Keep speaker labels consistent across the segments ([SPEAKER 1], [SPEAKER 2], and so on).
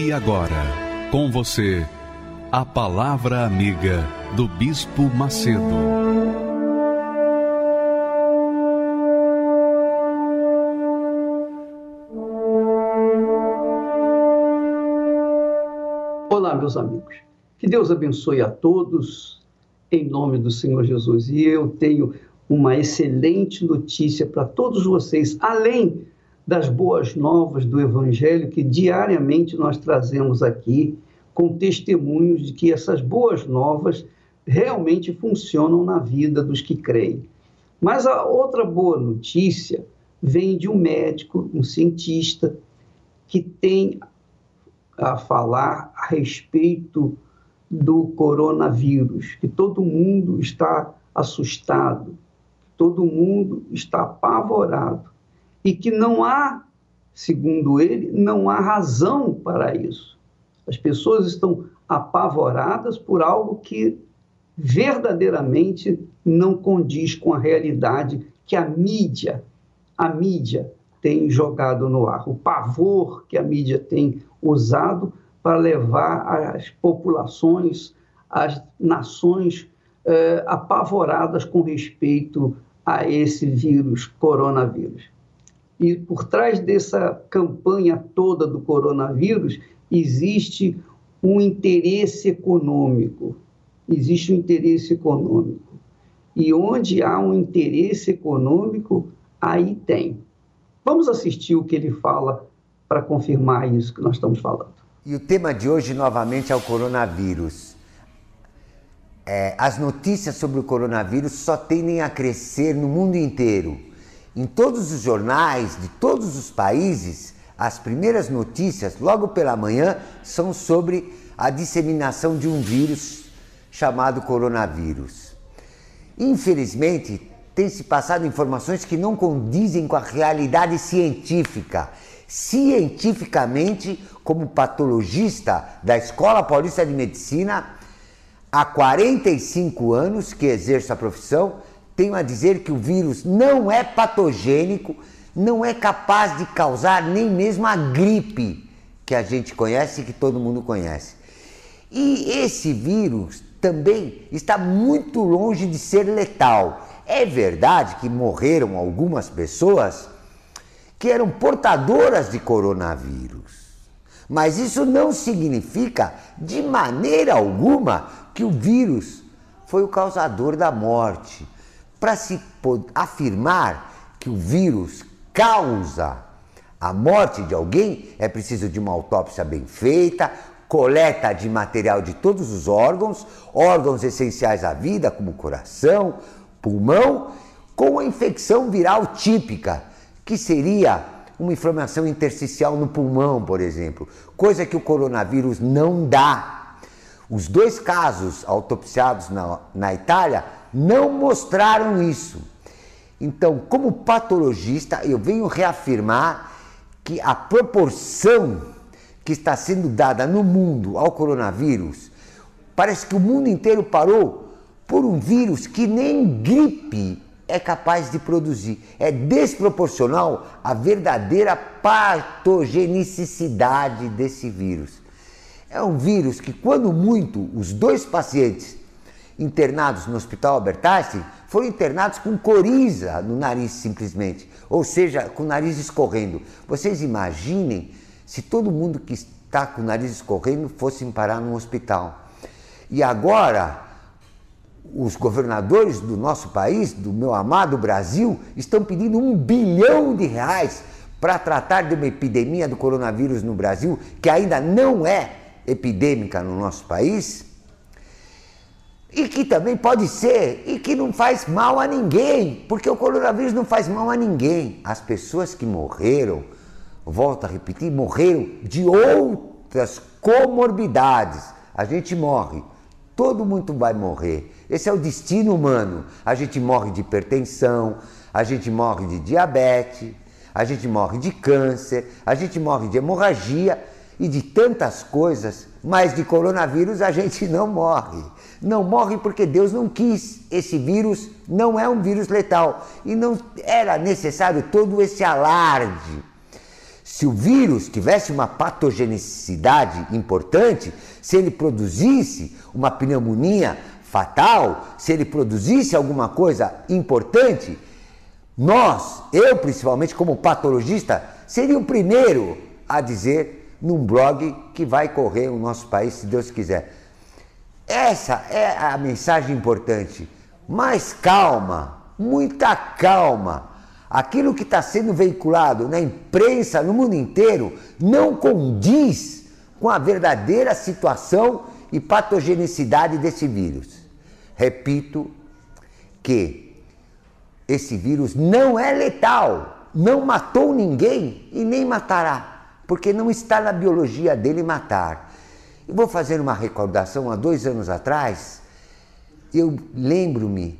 [SPEAKER 1] E agora, com você, a Palavra Amiga do Bispo Macedo.
[SPEAKER 2] Olá, meus amigos. Que Deus abençoe a todos, em nome do Senhor Jesus. E eu tenho uma excelente notícia para todos vocês, além das boas novas do Evangelho que diariamente nós trazemos aqui, com testemunhos de que essas boas novas realmente funcionam na vida dos que creem. Mas a outra boa notícia vem de um médico, um cientista, que tem a falar a respeito do coronavírus, que todo mundo está assustado, todo mundo está apavorado e que não há, segundo ele, não há razão para isso. As pessoas estão apavoradas por algo que verdadeiramente não condiz com a realidade que a mídia, a mídia tem jogado no ar, o pavor que a mídia tem usado para levar as populações, as nações eh, apavoradas com respeito a esse vírus, coronavírus. E por trás dessa campanha toda do coronavírus existe um interesse econômico. Existe um interesse econômico. E onde há um interesse econômico, aí tem. Vamos assistir o que ele fala para confirmar isso que nós estamos falando.
[SPEAKER 3] E o tema de hoje, novamente, é o coronavírus. É, as notícias sobre o coronavírus só tendem a crescer no mundo inteiro. Em todos os jornais de todos os países, as primeiras notícias, logo pela manhã, são sobre a disseminação de um vírus chamado coronavírus. Infelizmente, tem se passado informações que não condizem com a realidade científica. Cientificamente, como patologista da Escola Paulista de Medicina, há 45 anos que exerço a profissão, tenho a dizer que o vírus não é patogênico, não é capaz de causar nem mesmo a gripe que a gente conhece e que todo mundo conhece. E esse vírus também está muito longe de ser letal. É verdade que morreram algumas pessoas que eram portadoras de coronavírus. Mas isso não significa de maneira alguma que o vírus foi o causador da morte para se afirmar que o vírus causa a morte de alguém, é preciso de uma autópsia bem feita, coleta de material de todos os órgãos, órgãos essenciais à vida, como coração, pulmão, com a infecção viral típica, que seria uma inflamação intersticial no pulmão, por exemplo, coisa que o coronavírus não dá. Os dois casos autopsiados na, na Itália não mostraram isso. Então, como patologista, eu venho reafirmar que a proporção que está sendo dada no mundo ao coronavírus, parece que o mundo inteiro parou por um vírus que nem gripe é capaz de produzir. É desproporcional a verdadeira patogenicidade desse vírus. É um vírus que, quando muito, os dois pacientes internados no Hospital Albert Einstein foram internados com coriza no nariz simplesmente, ou seja, com o nariz escorrendo. Vocês imaginem se todo mundo que está com o nariz escorrendo fosse parar num hospital. E agora os governadores do nosso país, do meu amado Brasil, estão pedindo um bilhão de reais para tratar de uma epidemia do coronavírus no Brasil, que ainda não é epidêmica no nosso país e que também pode ser e que não faz mal a ninguém, porque o coronavírus não faz mal a ninguém. As pessoas que morreram, volto a repetir, morreram de outras comorbidades. A gente morre, todo mundo vai morrer. Esse é o destino humano. A gente morre de hipertensão, a gente morre de diabetes, a gente morre de câncer, a gente morre de hemorragia e de tantas coisas, mas de coronavírus a gente não morre. Não morre porque Deus não quis. Esse vírus não é um vírus letal e não era necessário todo esse alarde. Se o vírus tivesse uma patogenicidade importante, se ele produzisse uma pneumonia fatal, se ele produzisse alguma coisa importante, nós, eu principalmente como patologista, seria o primeiro a dizer num blog que vai correr o nosso país, se Deus quiser. Essa é a mensagem importante. Mais calma, muita calma. Aquilo que está sendo veiculado na imprensa no mundo inteiro não condiz com a verdadeira situação e patogenicidade desse vírus. Repito que esse vírus não é letal, não matou ninguém e nem matará, porque não está na biologia dele matar. Eu vou fazer uma recordação há dois anos atrás. Eu lembro-me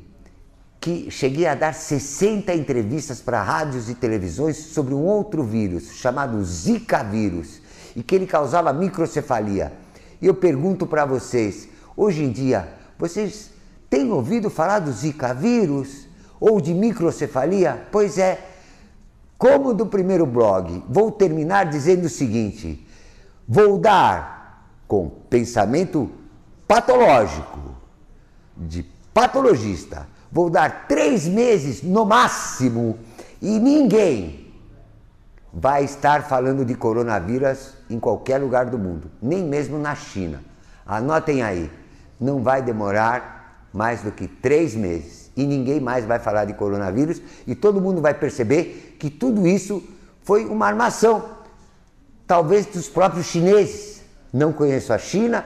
[SPEAKER 3] que cheguei a dar 60 entrevistas para rádios e televisões sobre um outro vírus chamado Zika vírus e que ele causava microcefalia. E eu pergunto para vocês, hoje em dia, vocês têm ouvido falar do Zika vírus ou de microcefalia? Pois é, como do primeiro blog, vou terminar dizendo o seguinte: vou dar com pensamento patológico, de patologista, vou dar três meses no máximo e ninguém vai estar falando de coronavírus em qualquer lugar do mundo, nem mesmo na China. Anotem aí, não vai demorar mais do que três meses e ninguém mais vai falar de coronavírus e todo mundo vai perceber que tudo isso foi uma armação, talvez dos próprios chineses. Não conheço a China,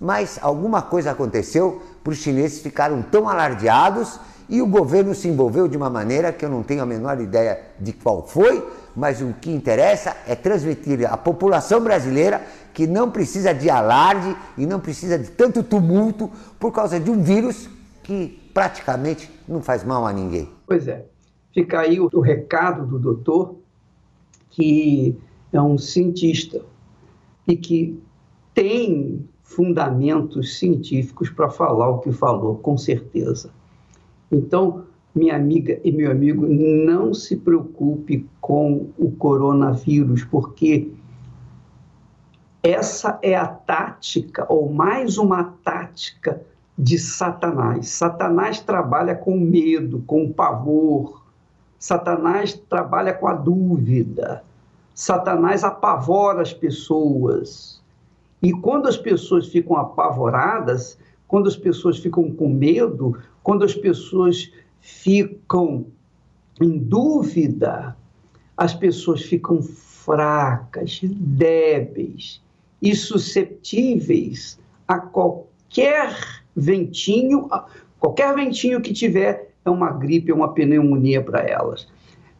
[SPEAKER 3] mas alguma coisa aconteceu para os chineses ficaram tão alardeados e o governo se envolveu de uma maneira que eu não tenho a menor ideia de qual foi, mas o que interessa é transmitir à população brasileira que não precisa de alarde e não precisa de tanto tumulto por causa de um vírus que praticamente não faz mal a ninguém.
[SPEAKER 2] Pois é. Fica aí o, o recado do doutor, que é um cientista e que tem fundamentos científicos para falar o que falou, com certeza. Então, minha amiga e meu amigo, não se preocupe com o coronavírus, porque essa é a tática, ou mais uma tática de Satanás. Satanás trabalha com medo, com pavor. Satanás trabalha com a dúvida. Satanás apavora as pessoas. E quando as pessoas ficam apavoradas, quando as pessoas ficam com medo, quando as pessoas ficam em dúvida, as pessoas ficam fracas, débeis e suscetíveis a qualquer ventinho, qualquer ventinho que tiver é uma gripe, é uma pneumonia para elas.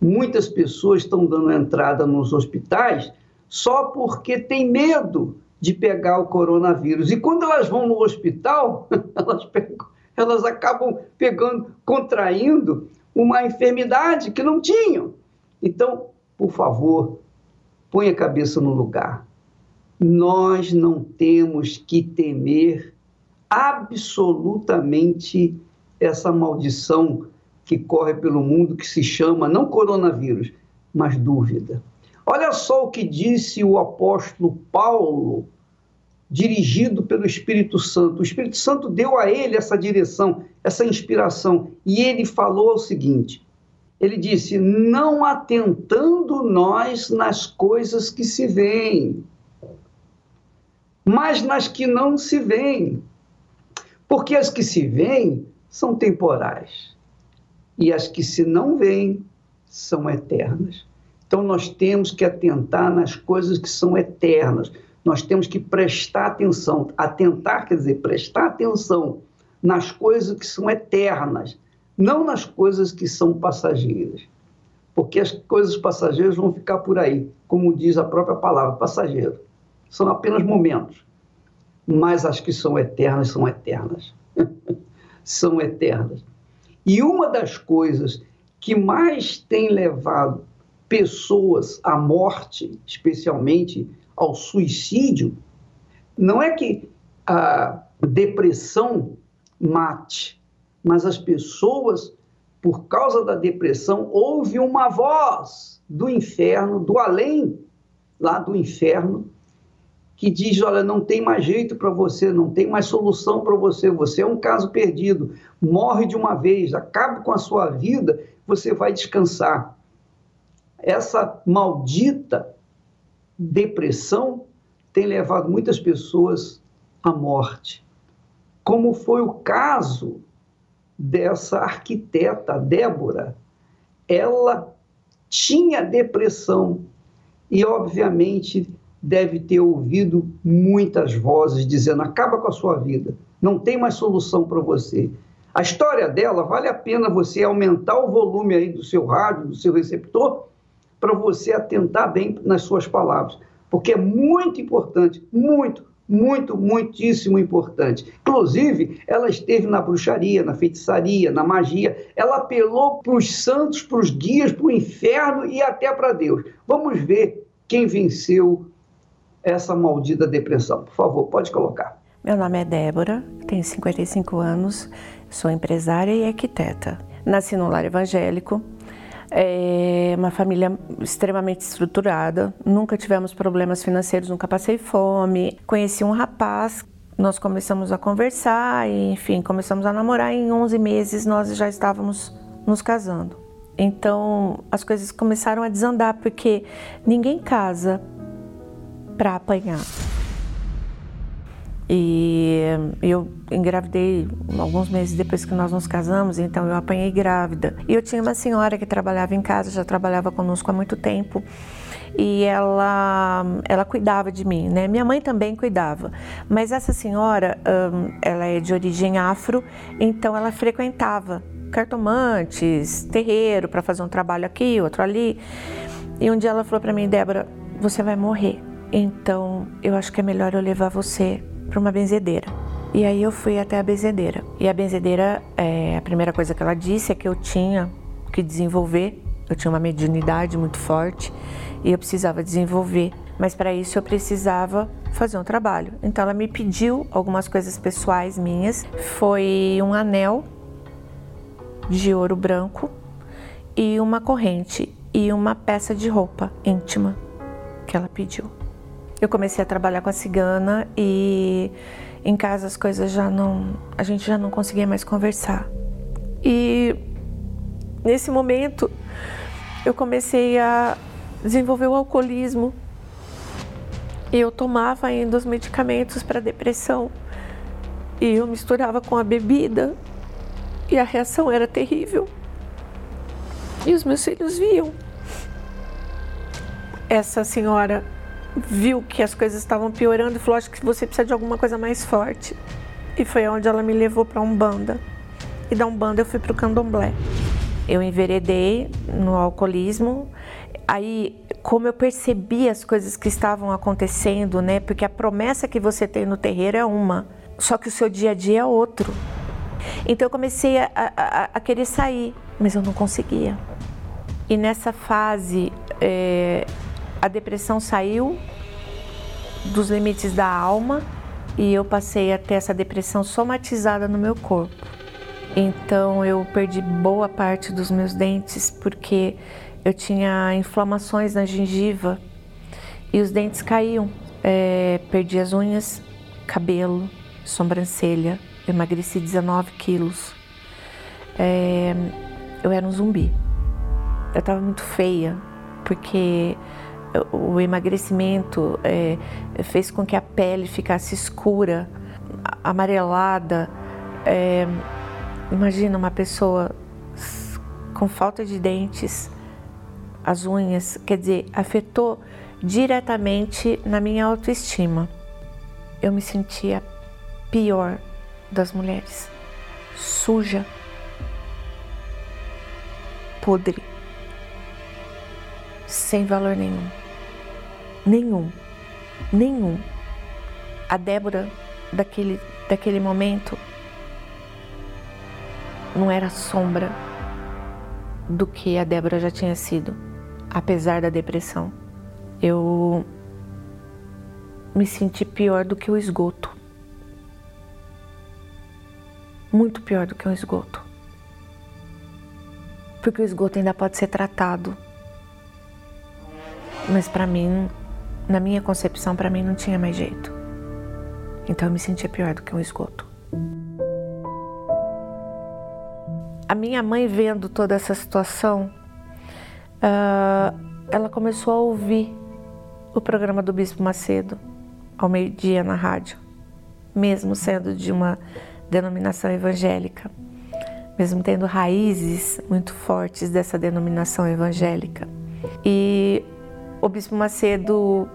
[SPEAKER 2] Muitas pessoas estão dando entrada nos hospitais só porque tem medo de pegar o coronavírus. E quando elas vão no hospital, elas pegam elas acabam pegando, contraindo uma enfermidade que não tinham. Então, por favor, põe a cabeça no lugar. Nós não temos que temer absolutamente essa maldição que corre pelo mundo que se chama não coronavírus, mas dúvida. Olha só o que disse o apóstolo Paulo dirigido pelo Espírito Santo. O Espírito Santo deu a ele essa direção, essa inspiração, e ele falou o seguinte: ele disse, não atentando nós nas coisas que se veem, mas nas que não se veem. Porque as que se veem são temporais, e as que se não veem são eternas. Então nós temos que atentar nas coisas que são eternas nós temos que prestar atenção, atentar quer dizer prestar atenção nas coisas que são eternas, não nas coisas que são passageiras. porque as coisas passageiras vão ficar por aí, como diz a própria palavra, passageiro. São apenas momentos, mas as que são eternas são eternas. são eternas. E uma das coisas que mais tem levado pessoas à morte, especialmente ao suicídio, não é que a depressão mate, mas as pessoas, por causa da depressão, ouve uma voz do inferno, do além, lá do inferno, que diz: olha, não tem mais jeito para você, não tem mais solução para você, você é um caso perdido, morre de uma vez, acabe com a sua vida, você vai descansar. Essa maldita depressão tem levado muitas pessoas à morte. Como foi o caso dessa arquiteta, Débora. Ela tinha depressão e, obviamente, deve ter ouvido muitas vozes dizendo: acaba com a sua vida, não tem mais solução para você. A história dela vale a pena você aumentar o volume aí do seu rádio, do seu receptor, para você atentar bem nas suas palavras, porque é muito importante, muito, muito, muitíssimo importante. Inclusive, ela esteve na bruxaria, na feitiçaria, na magia. Ela apelou para os santos, para os guias, para o inferno e até para Deus. Vamos ver quem venceu essa maldita depressão. Por favor, pode colocar.
[SPEAKER 4] Meu nome é Débora, tenho 55 anos, sou empresária e arquiteta. Nasci num lar evangélico, é uma família extremamente estruturada, nunca tivemos problemas financeiros, nunca passei fome. Conheci um rapaz, nós começamos a conversar, e, enfim, começamos a namorar. Em 11 meses nós já estávamos nos casando. Então as coisas começaram a desandar porque ninguém casa para apanhar. E eu engravidei alguns meses depois que nós nos casamos, então eu apanhei grávida. E eu tinha uma senhora que trabalhava em casa, já trabalhava conosco há muito tempo, e ela ela cuidava de mim, né? Minha mãe também cuidava, mas essa senhora, ela é de origem afro, então ela frequentava cartomantes, terreiro para fazer um trabalho aqui, outro ali. E um dia ela falou para mim, Débora, você vai morrer. Então, eu acho que é melhor eu levar você para uma benzedeira. E aí eu fui até a benzedeira. E a benzedeira, é, a primeira coisa que ela disse é que eu tinha que desenvolver, eu tinha uma mediunidade muito forte e eu precisava desenvolver. Mas para isso eu precisava fazer um trabalho. Então ela me pediu algumas coisas pessoais minhas. Foi um anel de ouro branco e uma corrente e uma peça de roupa íntima que ela pediu eu comecei a trabalhar com a cigana e em casa as coisas já não. a gente já não conseguia mais conversar. E nesse momento eu comecei a desenvolver o alcoolismo. E eu tomava ainda os medicamentos para depressão. E eu misturava com a bebida. E a reação era terrível. E os meus filhos viam. Essa senhora viu que as coisas estavam piorando e falou: Acho que você precisa de alguma coisa mais forte. E foi onde ela me levou para Umbanda. E da Umbanda eu fui para o Candomblé. Eu enveredei no alcoolismo. Aí, como eu percebi as coisas que estavam acontecendo, né? Porque a promessa que você tem no terreiro é uma, só que o seu dia a dia é outro. Então eu comecei a, a, a querer sair, mas eu não conseguia. E nessa fase, é, a depressão saiu dos limites da alma e eu passei a ter essa depressão somatizada no meu corpo. Então eu perdi boa parte dos meus dentes porque eu tinha inflamações na gengiva e os dentes caíam. É, perdi as unhas, cabelo, sobrancelha, emagreci 19 quilos. É, eu era um zumbi. Eu estava muito feia porque o emagrecimento é, fez com que a pele ficasse escura, amarelada. É, imagina uma pessoa com falta de dentes, as unhas, quer dizer, afetou diretamente na minha autoestima. Eu me sentia pior das mulheres, suja, podre. sem valor nenhum. Nenhum. Nenhum. A Débora daquele, daquele momento não era sombra do que a Débora já tinha sido, apesar da depressão. Eu me senti pior do que o esgoto. Muito pior do que o esgoto. Porque o esgoto ainda pode ser tratado. Mas para mim, na minha concepção, para mim não tinha mais jeito. Então eu me sentia pior do que um esgoto. A minha mãe vendo toda essa situação, uh, ela começou a ouvir o programa do Bispo Macedo ao meio-dia na rádio, mesmo sendo de uma denominação evangélica, mesmo tendo raízes muito fortes dessa denominação evangélica. E o Bispo Macedo,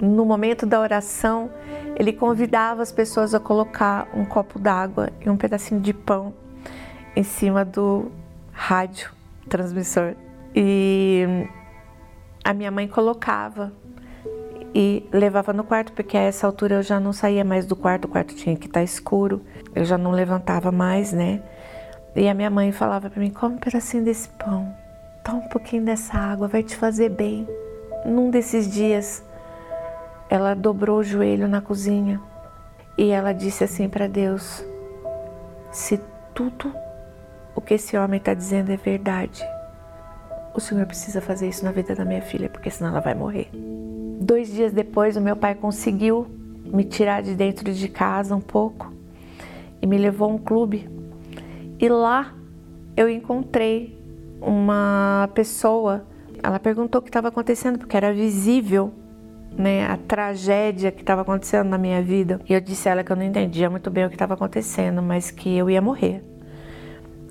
[SPEAKER 4] no momento da oração, ele convidava as pessoas a colocar um copo d'água e um pedacinho de pão em cima do rádio transmissor. E a minha mãe colocava e levava no quarto, porque a essa altura eu já não saía mais do quarto, o quarto tinha que estar escuro, eu já não levantava mais, né? E a minha mãe falava para mim: come um pedacinho desse pão, toma um pouquinho dessa água, vai te fazer bem. Num desses dias, ela dobrou o joelho na cozinha e ela disse assim para Deus: se tudo o que esse homem está dizendo é verdade, o Senhor precisa fazer isso na vida da minha filha, porque senão ela vai morrer. Dois dias depois, o meu pai conseguiu me tirar de dentro de casa um pouco e me levou a um clube. E lá eu encontrei uma pessoa. Ela perguntou o que estava acontecendo, porque era visível né, a tragédia que estava acontecendo na minha vida. E eu disse a ela que eu não entendia muito bem o que estava acontecendo, mas que eu ia morrer.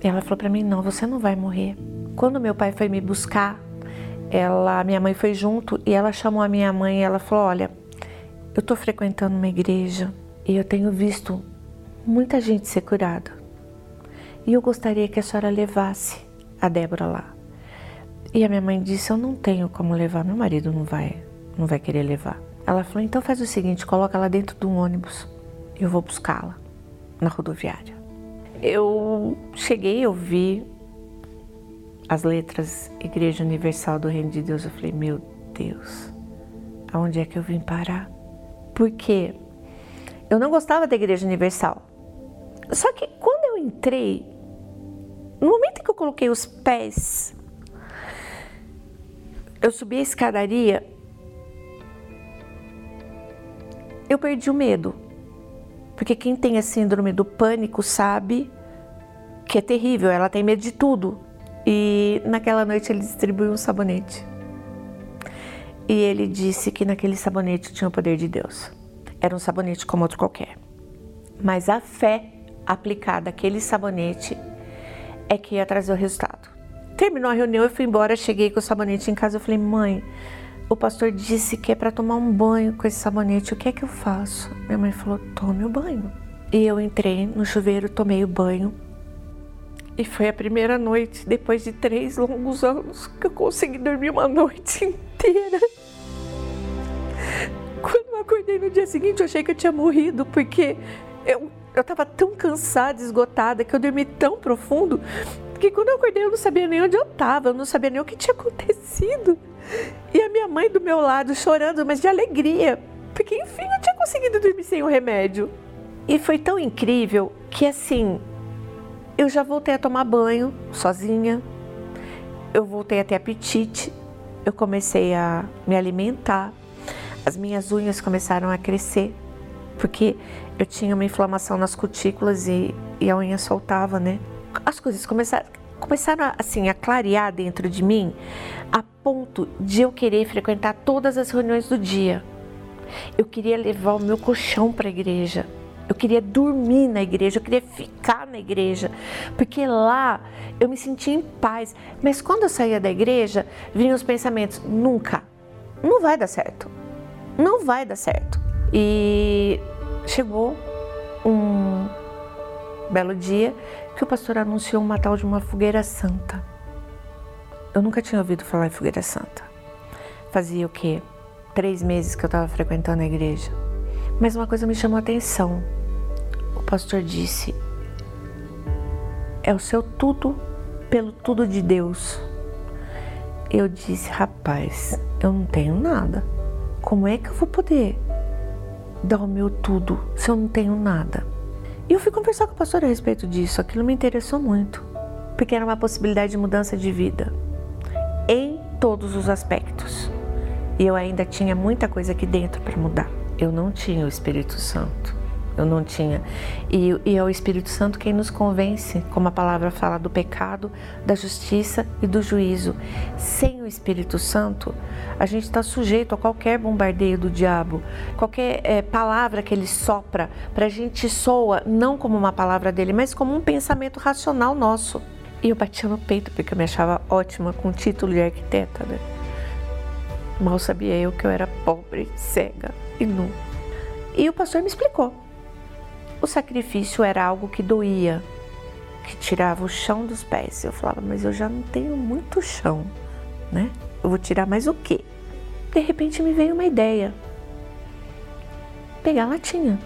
[SPEAKER 4] E ela falou para mim: "Não, você não vai morrer". Quando meu pai foi me buscar, ela, minha mãe foi junto e ela chamou a minha mãe e ela falou: "Olha, eu estou frequentando uma igreja e eu tenho visto muita gente ser curada. E eu gostaria que a senhora levasse a Débora lá". E a minha mãe disse: "Eu não tenho como levar, meu marido não vai não vai querer levar. Ela falou: então faz o seguinte, coloca ela dentro de um ônibus, eu vou buscá-la na rodoviária. Eu cheguei, eu vi as letras Igreja Universal do Reino de Deus. Eu falei: meu Deus, aonde é que eu vim parar? Porque eu não gostava da Igreja Universal. Só que quando eu entrei, no momento que eu coloquei os pés, eu subi a escadaria, eu perdi o medo. Porque quem tem a síndrome do pânico sabe que é terrível, ela tem medo de tudo. E naquela noite ele distribuiu um sabonete. E ele disse que naquele sabonete tinha o poder de Deus. Era um sabonete como outro qualquer. Mas a fé aplicada àquele sabonete é que ia trazer o resultado. Terminou a reunião, eu fui embora, cheguei com o sabonete em casa, eu falei, mãe, o pastor disse que é para tomar um banho com esse sabonete. O que é que eu faço? Minha mãe falou: tome o banho. E eu entrei no chuveiro, tomei o banho. E foi a primeira noite, depois de três longos anos, que eu consegui dormir uma noite inteira. Quando eu acordei no dia seguinte, eu achei que eu tinha morrido, porque eu, eu tava tão cansada, esgotada, que eu dormi tão profundo, que quando eu acordei eu não sabia nem onde eu estava, eu não sabia nem o que tinha acontecido. E a minha mãe do meu lado chorando, mas de alegria, porque enfim eu tinha conseguido dormir sem o remédio. E foi tão incrível que assim, eu já voltei a tomar banho sozinha, eu voltei a ter apetite, eu comecei a me alimentar, as minhas unhas começaram a crescer, porque eu tinha uma inflamação nas cutículas e, e a unha soltava, né? As coisas começaram, começaram assim a clarear dentro de mim a ponto de eu querer frequentar todas as reuniões do dia. Eu queria levar o meu colchão para a igreja. Eu queria dormir na igreja, eu queria ficar na igreja, porque lá eu me sentia em paz. Mas quando eu saía da igreja, vinham os pensamentos: nunca, não vai dar certo, não vai dar certo. E chegou um belo dia que o pastor anunciou uma tal de uma fogueira santa. Eu nunca tinha ouvido falar em fogueira santa. Fazia o quê? Três meses que eu estava frequentando a igreja. Mas uma coisa me chamou a atenção. O pastor disse: é o seu tudo pelo tudo de Deus. Eu disse: rapaz, eu não tenho nada. Como é que eu vou poder dar o meu tudo se eu não tenho nada? E eu fui conversar com o pastor a respeito disso. Aquilo me interessou muito, porque era uma possibilidade de mudança de vida em todos os aspectos. E eu ainda tinha muita coisa aqui dentro para mudar. Eu não tinha o Espírito Santo. Eu não tinha. E, e, é o Espírito Santo quem nos convence, como a palavra fala, do pecado, da justiça e do juízo. Sem o Espírito Santo, a gente está sujeito a qualquer bombardeio do diabo, qualquer é, palavra que ele sopra, para a gente soa não como uma palavra dele, mas como um pensamento racional nosso. E eu batia no peito porque eu me achava ótima com o título de arquiteta, né? Mal sabia eu que eu era pobre, cega e nu. E o pastor me explicou. O sacrifício era algo que doía, que tirava o chão dos pés. Eu falava, mas eu já não tenho muito chão, né? Eu vou tirar mais o quê? De repente me veio uma ideia. Pegar latinha.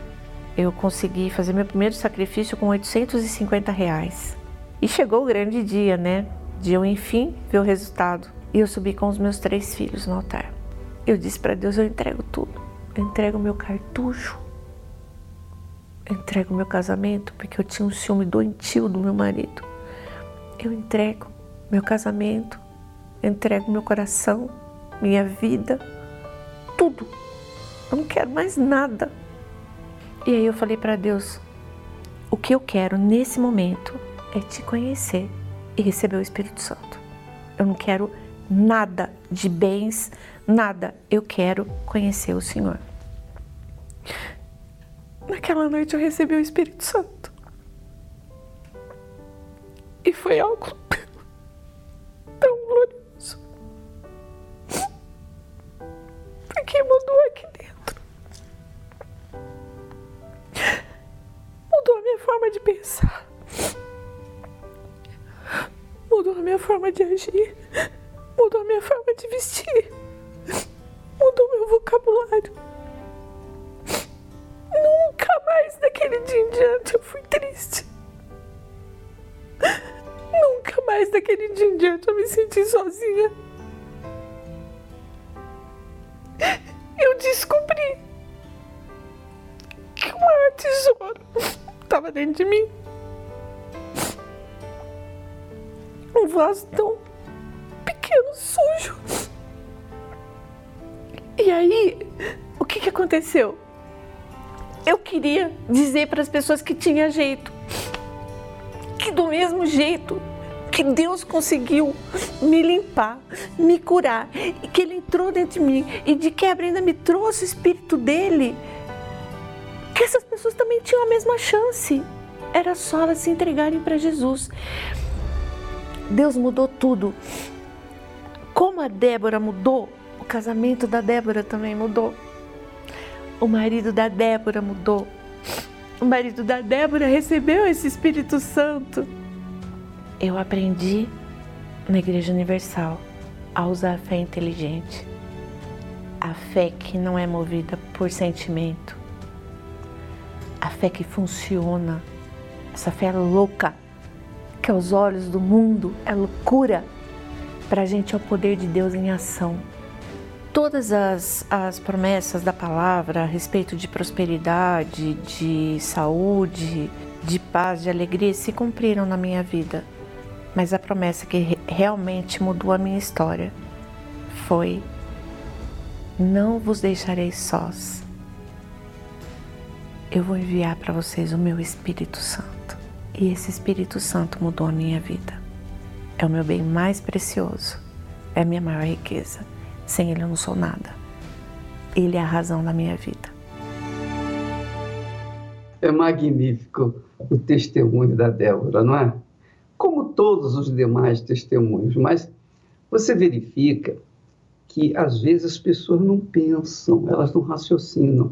[SPEAKER 4] Eu consegui fazer meu primeiro sacrifício com 850 reais. E chegou o grande dia, né? De eu, enfim, ver o resultado. E eu subi com os meus três filhos no altar. Eu disse para Deus: eu entrego tudo. Eu entrego meu cartucho. Entrego meu casamento, porque eu tinha um ciúme doentio do meu marido. Eu entrego meu casamento. Entrego meu coração, minha vida, tudo. Eu não quero mais nada. E aí eu falei para Deus: o que eu quero nesse momento é te conhecer e receber o Espírito Santo. Eu não quero nada de bens, nada. Eu quero conhecer o Senhor. Naquela noite eu recebi o Espírito Santo. E foi algo tão glorioso. Porque mudou aqui dentro. Mudou a minha forma de pensar. Mudou a minha forma de agir aconteceu? Eu queria dizer para as pessoas que tinha jeito, que do mesmo jeito que Deus conseguiu me limpar, me curar, e que Ele entrou dentro de mim e de quebra ainda me trouxe o Espírito dele, que essas pessoas também tinham a mesma chance. Era só elas se entregarem para Jesus. Deus mudou tudo. Como a Débora mudou, o casamento da Débora também mudou. O marido da Débora mudou. O marido da Débora recebeu esse Espírito Santo. Eu aprendi na Igreja Universal a usar a fé inteligente. A fé que não é movida por sentimento. A fé que funciona. Essa fé louca, que aos olhos do mundo é loucura para a gente é o poder de Deus em ação. Todas as, as promessas da palavra a respeito de prosperidade, de saúde, de paz, de alegria se cumpriram na minha vida. Mas a promessa que realmente mudou a minha história foi: Não vos deixarei sós. Eu vou enviar para vocês o meu Espírito Santo. E esse Espírito Santo mudou a minha vida é o meu bem mais precioso, é a minha maior riqueza. Sem Ele eu não sou nada. Ele é a razão da minha vida.
[SPEAKER 2] É magnífico o testemunho da Débora, não é? Como todos os demais testemunhos, mas você verifica que às vezes as pessoas não pensam, elas não raciocinam.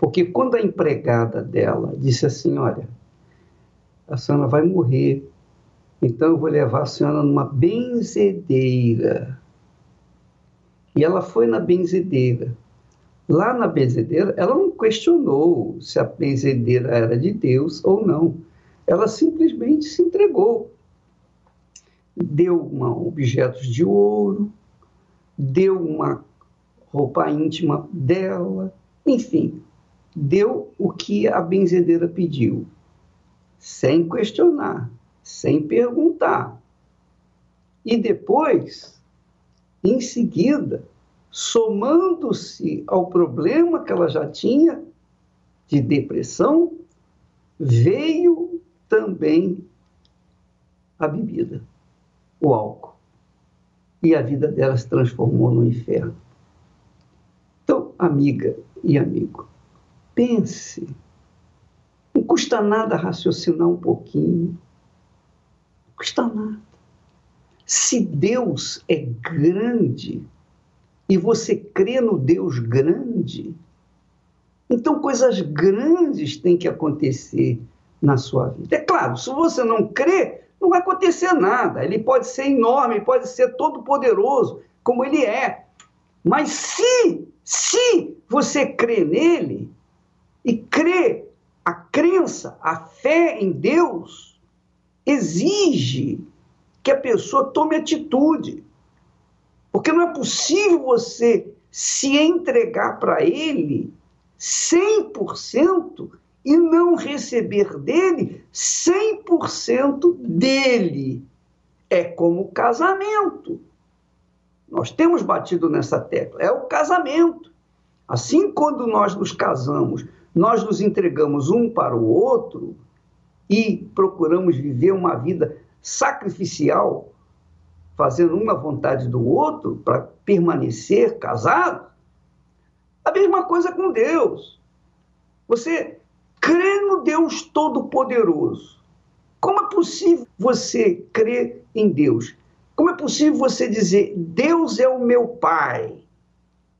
[SPEAKER 2] Porque quando a empregada dela disse assim: Olha, a senhora vai morrer Então eu vou levar a senhora numa benzedeira. E ela foi na benzedeira. Lá na benzedeira, ela não questionou se a benzedeira era de Deus ou não. Ela simplesmente se entregou. Deu uma, objetos de ouro, deu uma roupa íntima dela, enfim, deu o que a benzedeira pediu, sem questionar, sem perguntar. E depois, em seguida, somando-se ao problema que ela já tinha de depressão, veio também a bebida, o álcool. E a vida dela se transformou no inferno. Então, amiga e amigo, pense. Não custa nada raciocinar um pouquinho. Não custa nada. Se Deus é grande e você crê no Deus grande, então coisas grandes têm que acontecer na sua vida. É claro, se você não crê, não vai acontecer nada. Ele pode ser enorme, pode ser todo poderoso, como ele é. Mas se, se você crê nele e crê a crença, a fé em Deus exige que a pessoa tome atitude. Porque não é possível você se entregar para ele 100% e não receber dele 100% dele. É como o casamento. Nós temos batido nessa tecla. É o casamento. Assim, quando nós nos casamos, nós nos entregamos um para o outro e procuramos viver uma vida sacrificial, fazendo uma vontade do outro para permanecer casado. A mesma coisa com Deus. Você crê no Deus Todo-Poderoso. Como é possível você crer em Deus? Como é possível você dizer, Deus é o meu Pai,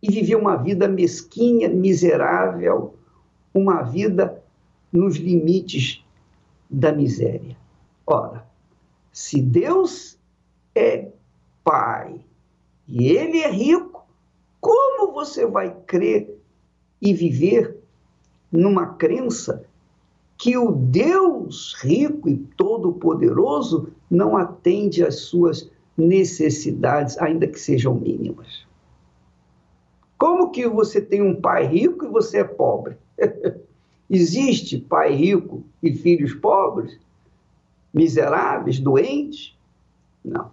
[SPEAKER 2] e viver uma vida mesquinha, miserável, uma vida nos limites da miséria? Ora, se Deus é Pai e Ele é rico, como você vai crer e viver numa crença que o Deus rico e todo-poderoso não atende às suas necessidades, ainda que sejam mínimas. Como que você tem um pai rico e você é pobre? Existe pai rico e filhos pobres? Miseráveis, doentes? Não.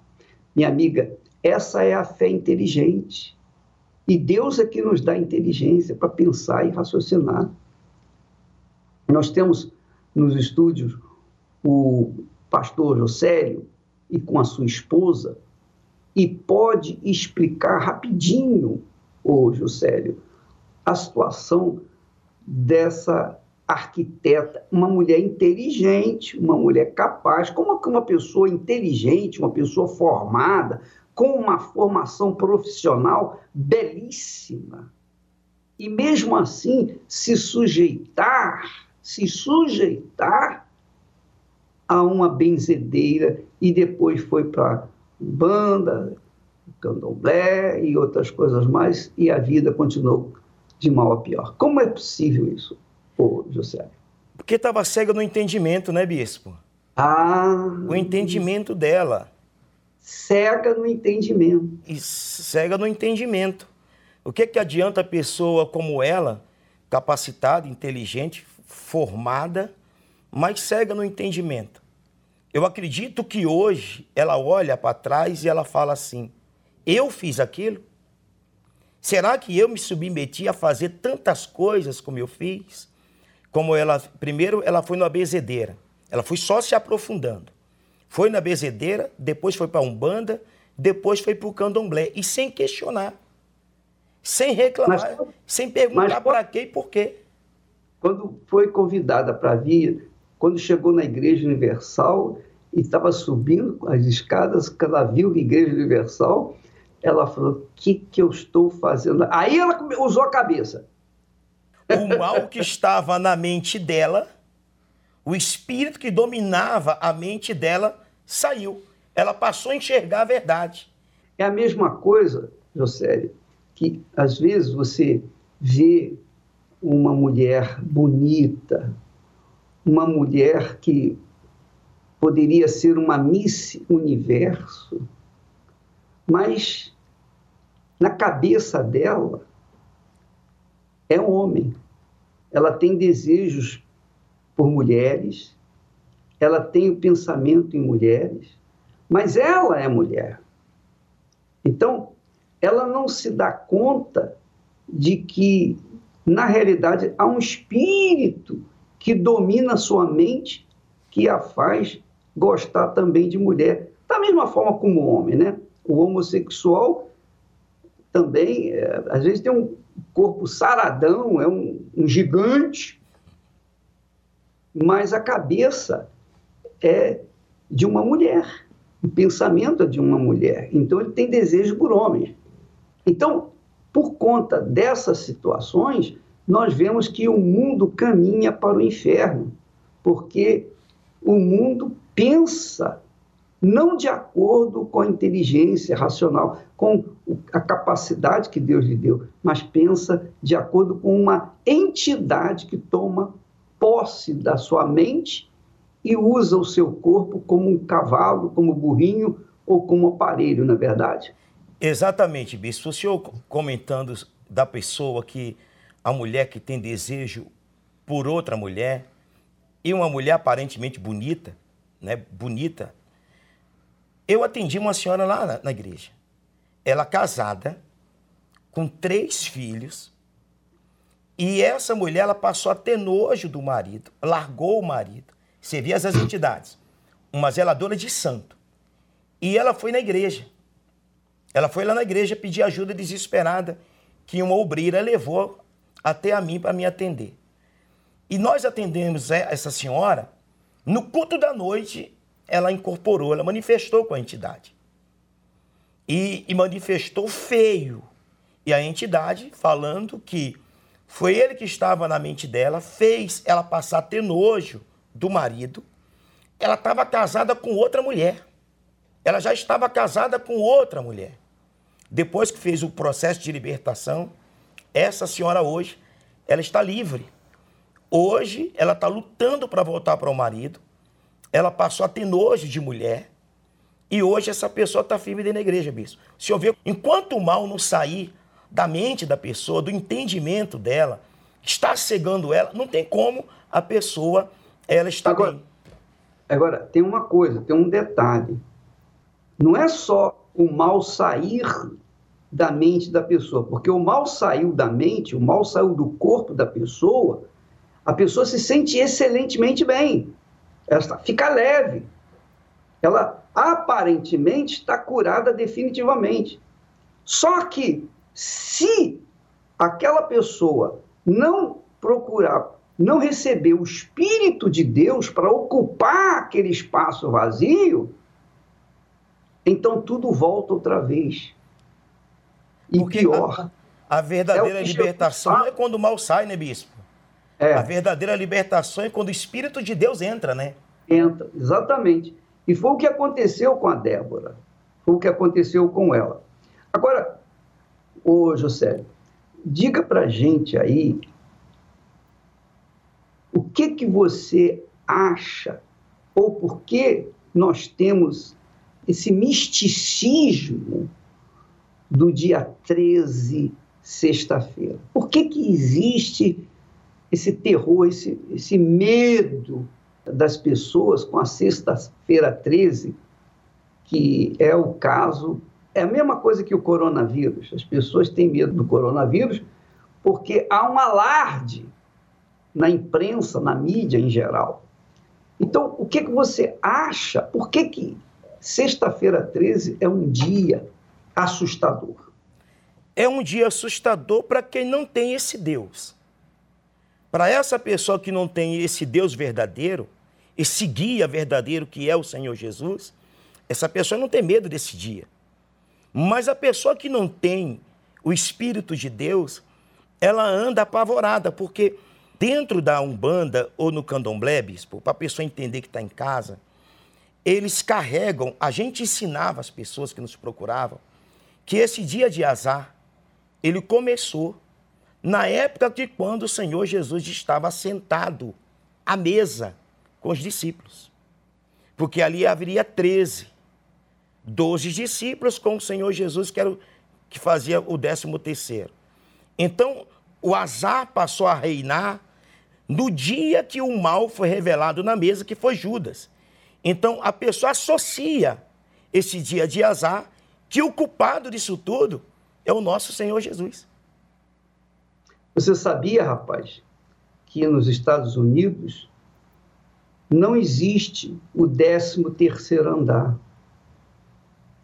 [SPEAKER 2] Minha amiga, essa é a fé inteligente. E Deus é que nos dá inteligência para pensar e raciocinar. Nós temos nos estúdios o pastor Josélio e com a sua esposa e pode explicar rapidinho, o Josélio, a situação dessa arquiteta, uma mulher inteligente, uma mulher capaz, como que uma pessoa inteligente, uma pessoa formada, com uma formação profissional belíssima, e mesmo assim se sujeitar se sujeitar a uma benzedeira e depois foi para banda, candomblé e outras coisas mais, e a vida continuou de mal a pior. Como é possível isso, ô José?
[SPEAKER 5] Porque estava cega no entendimento, né, bispo?
[SPEAKER 2] Ah.
[SPEAKER 5] O entendimento dela.
[SPEAKER 2] Cega no entendimento.
[SPEAKER 5] E cega no entendimento. O que, que adianta a pessoa como ela, capacitada, inteligente, formada, mas cega no entendimento. Eu acredito que hoje ela olha para trás e ela fala assim: eu fiz aquilo? Será que eu me submeti a fazer tantas coisas como eu fiz? Como ela, primeiro ela foi na bezedeira, ela foi só se aprofundando. Foi na bezedeira, depois foi para Umbanda, depois foi para o candomblé, e sem questionar, sem reclamar, mas, sem perguntar para quê e por quê
[SPEAKER 2] quando foi convidada para vir, quando chegou na Igreja Universal e estava subindo as escadas, quando ela viu a Igreja Universal, ela falou: O que, que eu estou fazendo? Aí ela usou a cabeça.
[SPEAKER 5] O mal que estava na mente dela, o espírito que dominava a mente dela, saiu. Ela passou a enxergar a verdade.
[SPEAKER 2] É a mesma coisa, José, que às vezes você vê uma mulher bonita, uma mulher que poderia ser uma Miss Universo, mas na cabeça dela é homem. Ela tem desejos por mulheres, ela tem o pensamento em mulheres, mas ela é mulher. Então, ela não se dá conta de que, na realidade, há um espírito que domina sua mente, que a faz gostar também de mulher. Da mesma forma como o homem, né? O homossexual também, é, às vezes, tem um corpo saradão, é um, um gigante, mas a cabeça é de uma mulher, o pensamento é de uma mulher. Então, ele tem desejo por homens. Então, por conta dessas situações, nós vemos que o mundo caminha para o inferno, porque o mundo pensa não de acordo com a inteligência racional, com a capacidade que Deus lhe deu, mas pensa de acordo com uma entidade que toma posse da sua mente e usa o seu corpo como um cavalo, como burrinho ou como aparelho, na verdade.
[SPEAKER 5] Exatamente, bispo. O senhor comentando da pessoa que a mulher que tem desejo por outra mulher e uma mulher aparentemente bonita, né, bonita. Eu atendi uma senhora lá na, na igreja. Ela casada, com três filhos, e essa mulher ela passou a ter nojo do marido, largou o marido, servia as entidades, uma zeladora de santo. E ela foi na igreja. Ela foi lá na igreja pedir ajuda desesperada, que uma obreira levou até a mim para me atender. E nós atendemos essa senhora, no culto da noite, ela incorporou, ela manifestou com a entidade. E, e manifestou feio. E a entidade falando que foi ele que estava na mente dela, fez ela passar a ter nojo do marido. Ela estava casada com outra mulher. Ela já estava casada com outra mulher. Depois que fez o processo de libertação, essa senhora hoje, ela está livre. Hoje, ela está lutando para voltar para o marido. Ela passou a ter nojo de mulher. E hoje essa pessoa está firme dentro da igreja, bispo. Se eu ver, enquanto o mal não sair da mente da pessoa, do entendimento dela, está cegando ela, não tem como a pessoa ela está
[SPEAKER 2] agora,
[SPEAKER 5] bem.
[SPEAKER 2] Agora, tem uma coisa, tem um detalhe. Não é só o mal sair da mente da pessoa, porque o mal saiu da mente, o mal saiu do corpo da pessoa, a pessoa se sente excelentemente bem, ela fica leve, ela aparentemente está curada definitivamente. Só que se aquela pessoa não procurar, não receber o Espírito de Deus para ocupar aquele espaço vazio, então tudo volta outra vez. E Porque pior.
[SPEAKER 5] A, a verdadeira é libertação não é quando o mal sai, né, bispo? É. A verdadeira libertação é quando o Espírito de Deus entra, né?
[SPEAKER 2] Entra, exatamente. E foi o que aconteceu com a Débora. Foi o que aconteceu com ela. Agora, ô José, diga pra gente aí o que que você acha ou por que nós temos esse misticismo do dia 13, sexta-feira? Por que, que existe esse terror, esse, esse medo das pessoas com a sexta-feira 13, que é o caso, é a mesma coisa que o coronavírus. As pessoas têm medo do coronavírus porque há um alarde na imprensa, na mídia em geral. Então, o que, que você acha? Por que, que sexta-feira 13 é um dia assustador.
[SPEAKER 5] É um dia assustador para quem não tem esse Deus. Para essa pessoa que não tem esse Deus verdadeiro, esse guia verdadeiro que é o Senhor Jesus, essa pessoa não tem medo desse dia. Mas a pessoa que não tem o Espírito de Deus, ela anda apavorada, porque dentro da Umbanda ou no Candomblé, para a pessoa entender que está em casa, eles carregam, a gente ensinava as pessoas que nos procuravam que esse dia de azar, ele começou na época de quando o Senhor Jesus estava sentado à mesa com os discípulos. Porque ali haveria 13, 12 discípulos com o Senhor Jesus, que, era o, que fazia o décimo terceiro. Então, o azar passou a reinar no dia que o mal foi revelado na mesa, que foi Judas. Então, a pessoa associa esse dia de azar que o culpado disso tudo é o nosso Senhor Jesus.
[SPEAKER 2] Você sabia, rapaz, que nos Estados Unidos não existe o 13 terceiro andar.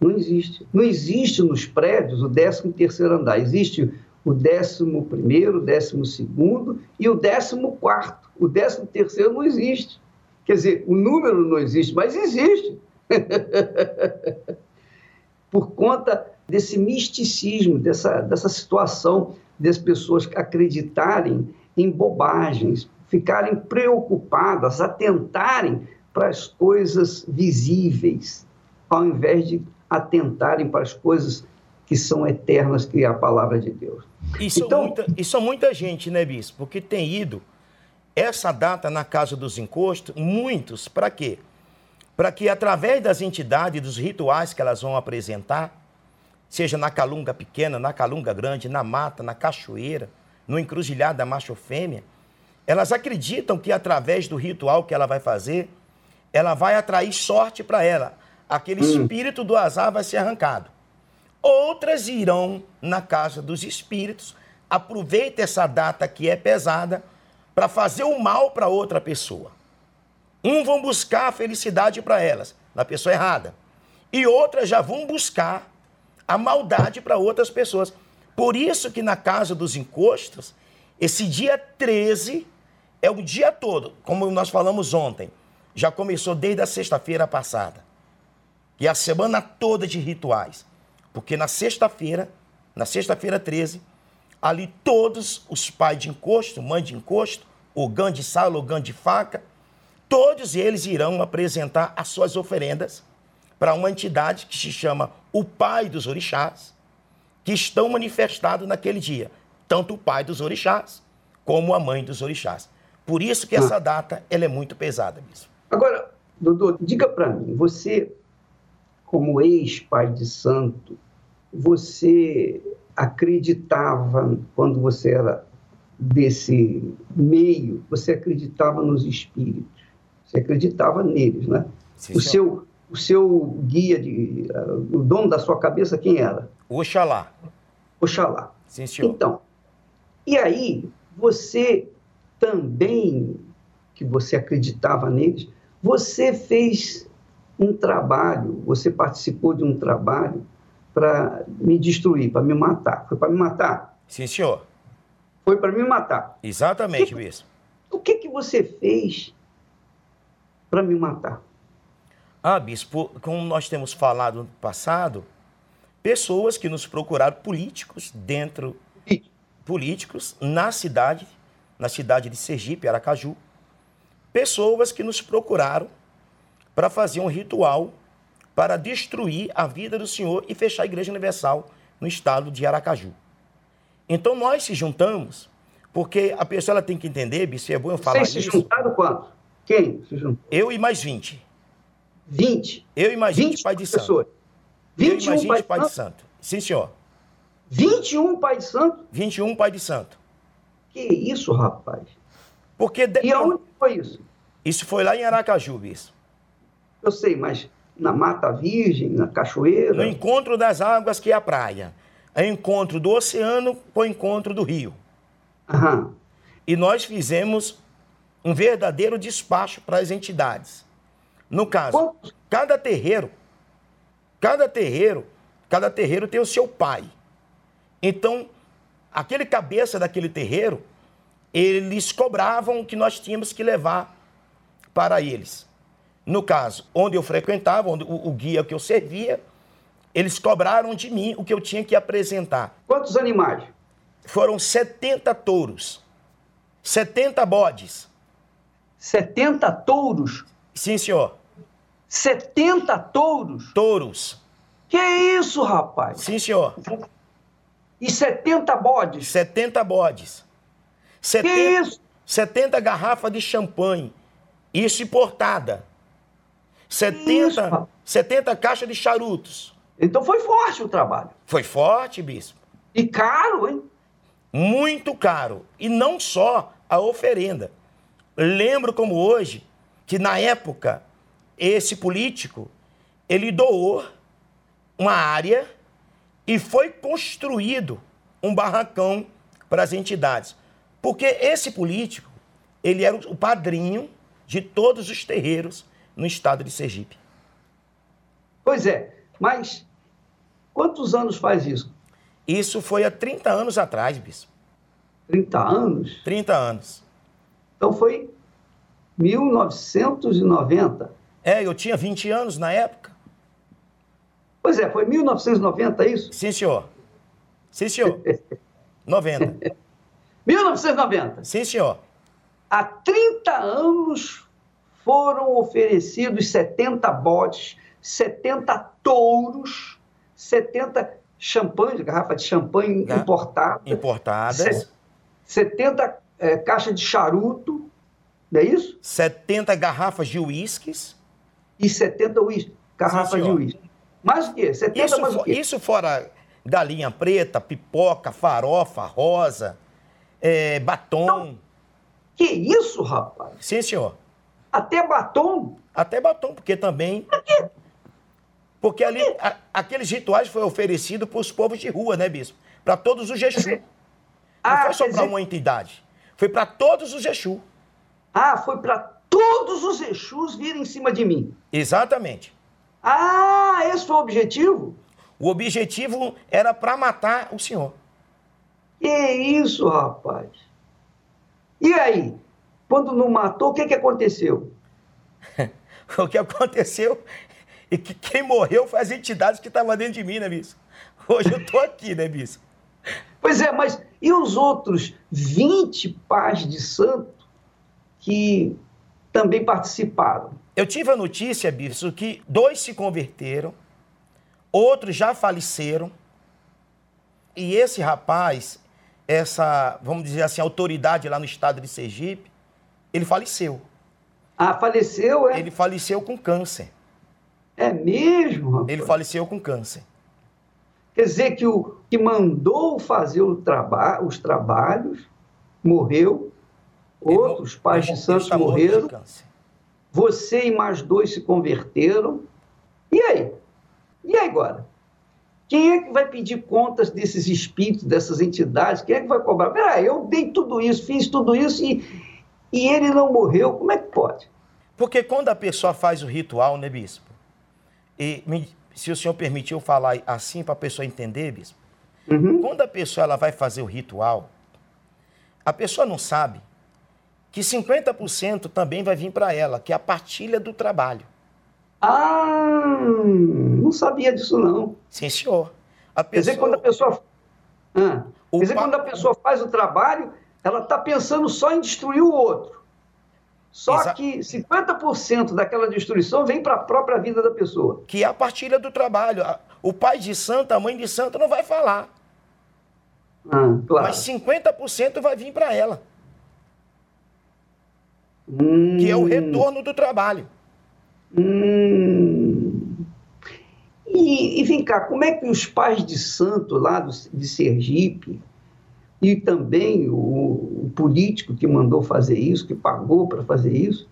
[SPEAKER 2] Não existe. Não existe nos prédios o 13 terceiro andar. Existe o 11 primeiro, o 12 segundo e o 14 quarto. O 13 terceiro não existe. Quer dizer, o número não existe, mas existe. Por conta desse misticismo, dessa, dessa situação das pessoas acreditarem em bobagens, ficarem preocupadas, atentarem para as coisas visíveis, ao invés de atentarem para as coisas que são eternas, que é a palavra de Deus.
[SPEAKER 5] Isso então, muita, isso muita gente, né, Bispo? Porque tem ido essa data na Casa dos Encostos, muitos, para quê? Para que através das entidades, dos rituais que elas vão apresentar, seja na calunga pequena, na calunga grande, na mata, na cachoeira, no encruzilhado macho ou fêmea, elas acreditam que através do ritual que ela vai fazer, ela vai atrair sorte para ela. Aquele hum. espírito do azar vai ser arrancado. Outras irão na casa dos espíritos, aproveita essa data que é pesada para fazer o mal para outra pessoa. Um vão buscar a felicidade para elas, na pessoa errada. E outras já vão buscar a maldade para outras pessoas. Por isso que na casa dos encostos, esse dia 13 é o dia todo, como nós falamos ontem. Já começou desde a sexta-feira passada. E a semana toda de rituais. Porque na sexta-feira, na sexta-feira 13, ali todos os pais de encosto, mãe de encosto, o gã de sala, o gã de faca, todos eles irão apresentar as suas oferendas para uma entidade que se chama o Pai dos Orixás, que estão manifestados naquele dia, tanto o Pai dos Orixás como a Mãe dos Orixás. Por isso que essa ah. data ela é muito pesada mesmo.
[SPEAKER 2] Agora, doutor, diga para mim, você, como ex-pai de santo, você acreditava, quando você era desse meio, você acreditava nos espíritos, você acreditava neles, né? Sim, o seu o seu guia, de, uh, o dono da sua cabeça, quem era?
[SPEAKER 5] Oxalá.
[SPEAKER 2] Oxalá.
[SPEAKER 5] Sim, senhor.
[SPEAKER 2] Então, e aí, você também, que você acreditava neles, você fez um trabalho, você participou de um trabalho para me destruir, para me matar. Foi para me matar?
[SPEAKER 5] Sim, senhor.
[SPEAKER 2] Foi para me matar.
[SPEAKER 5] Exatamente, o que, bispo.
[SPEAKER 2] O que, que você fez para me matar?
[SPEAKER 5] Ah, bispo, como nós temos falado no passado, pessoas que nos procuraram, políticos dentro, políticos na cidade, na cidade de Sergipe, Aracaju, pessoas que nos procuraram para fazer um ritual para destruir a vida do Senhor e fechar a Igreja Universal no estado de Aracaju. Então nós se juntamos, porque a pessoa ela tem que entender, Bispo, é bom eu falar
[SPEAKER 2] Vocês isso. Vocês se juntaram quanto? Quem se juntou?
[SPEAKER 5] Eu e mais 20.
[SPEAKER 2] 20.
[SPEAKER 5] Eu imagino 20 pai de santo. 21 eu imagino pai, de santo. Sim, senhor.
[SPEAKER 2] 21 pai de santo?
[SPEAKER 5] 21 pai de santo.
[SPEAKER 2] Que isso, rapaz?
[SPEAKER 5] Porque de...
[SPEAKER 2] E aonde foi isso?
[SPEAKER 5] Isso foi lá em Aracaju, isso.
[SPEAKER 2] Eu sei, mas na Mata Virgem, na cachoeira?
[SPEAKER 5] No encontro das águas que é a praia. É o encontro do oceano com o encontro do rio.
[SPEAKER 2] Aham.
[SPEAKER 5] E nós fizemos um verdadeiro despacho para as entidades. No caso, cada terreiro, cada terreiro, cada terreiro tem o seu pai. Então, aquele cabeça daquele terreiro, eles cobravam o que nós tínhamos que levar para eles. No caso, onde eu frequentava, onde o, o guia que eu servia, eles cobraram de mim o que eu tinha que apresentar.
[SPEAKER 2] Quantos animais?
[SPEAKER 5] Foram 70 touros, 70 bodes.
[SPEAKER 2] 70 touros?
[SPEAKER 5] Sim, senhor.
[SPEAKER 2] 70 touros?
[SPEAKER 5] Touros.
[SPEAKER 2] Que isso, rapaz?
[SPEAKER 5] Sim, senhor.
[SPEAKER 2] E 70 bodes?
[SPEAKER 5] 70 bodes. 70,
[SPEAKER 2] que isso?
[SPEAKER 5] 70 garrafas de champanhe. Isso importada. 70, isso, 70 caixas de charutos.
[SPEAKER 2] Então foi forte o trabalho.
[SPEAKER 5] Foi forte, bispo.
[SPEAKER 2] E caro, hein?
[SPEAKER 5] Muito caro. E não só a oferenda. Lembro como hoje que na época esse político ele doou uma área e foi construído um barracão para as entidades. Porque esse político, ele era o padrinho de todos os terreiros no estado de Sergipe.
[SPEAKER 2] Pois é, mas quantos anos faz isso?
[SPEAKER 5] Isso foi há 30 anos atrás, bispo.
[SPEAKER 2] 30 anos?
[SPEAKER 5] 30 anos.
[SPEAKER 2] Então foi 1990.
[SPEAKER 5] É, eu tinha 20 anos na época.
[SPEAKER 2] Pois é, foi 1990 é isso?
[SPEAKER 5] Sim, senhor. Sim, senhor. 90.
[SPEAKER 2] 1990.
[SPEAKER 5] Sim, senhor.
[SPEAKER 2] Há 30 anos foram oferecidos 70 botes, 70 touros, 70 champanhe, garrafa de champanhe importada.
[SPEAKER 5] Importadas.
[SPEAKER 2] 70 é, caixas de charuto, não é isso?
[SPEAKER 5] 70 garrafas de uísques.
[SPEAKER 2] E 70 uísques, garrafas de uísque. Mais o quê? 70
[SPEAKER 5] isso,
[SPEAKER 2] mais o quê?
[SPEAKER 5] Isso fora galinha preta, pipoca, farofa, rosa, é, batom. Não.
[SPEAKER 2] Que isso, rapaz?
[SPEAKER 5] Sim, senhor.
[SPEAKER 2] Até batom?
[SPEAKER 5] Até batom, porque também... Quê? Porque ali, a, aqueles rituais foram oferecidos para os povos de rua, né, bispo? Para todos os Exu. Ah, Não foi só para uma entidade. Foi para todos os Exu.
[SPEAKER 2] Ah, foi para todos os Exus virem em cima de mim.
[SPEAKER 5] Exatamente.
[SPEAKER 2] Ah, esse foi o objetivo?
[SPEAKER 5] O objetivo era para matar o senhor.
[SPEAKER 2] Que isso, rapaz? E aí? Quando não matou, o que, que aconteceu?
[SPEAKER 5] o que aconteceu é que quem morreu foi as entidades que estavam dentro de mim, né, Bispo? Hoje eu estou aqui, né, Bispo?
[SPEAKER 2] Pois é, mas e os outros 20 pais de santo que também participaram?
[SPEAKER 5] Eu tive a notícia, Bispo, que dois se converteram, outros já faleceram, e esse rapaz, essa, vamos dizer assim, autoridade lá no estado de Sergipe, ele faleceu.
[SPEAKER 2] Ah, faleceu, é?
[SPEAKER 5] Ele faleceu com câncer.
[SPEAKER 2] É mesmo, rapaz?
[SPEAKER 5] Ele faleceu com câncer.
[SPEAKER 2] Quer dizer que o que mandou fazer traba os trabalhos morreu, outros pais de santos morreram, você e mais dois se converteram. E aí? E agora? Quem é que vai pedir contas desses espíritos, dessas entidades? Quem é que vai cobrar? Peraí, eu dei tudo isso, fiz tudo isso e, e ele não morreu. Como é que pode?
[SPEAKER 5] Porque quando a pessoa faz o ritual, né, bispo? E me, se o senhor permitiu falar assim para a pessoa entender, bispo, uhum. quando a pessoa ela vai fazer o ritual, a pessoa não sabe que 50% também vai vir para ela, que é a partilha do trabalho.
[SPEAKER 2] Ah, não sabia disso não.
[SPEAKER 5] Sim, senhor.
[SPEAKER 2] A pessoa... Quer dizer, quando a pessoa... Ah, quer dizer, pa... quando a pessoa faz o trabalho, ela está pensando só em destruir o outro. Só Exa... que 50% daquela destruição vem para a própria vida da pessoa.
[SPEAKER 5] Que é a partilha do trabalho. O pai de santo, a mãe de santo não vai falar.
[SPEAKER 2] Ah, claro.
[SPEAKER 5] Mas 50% vai vir para ela. Hum. Que é o retorno do trabalho.
[SPEAKER 2] Hum. E, e, vem cá, como é que os pais de santo lá do, de Sergipe e também o, o político que mandou fazer isso, que pagou para fazer isso,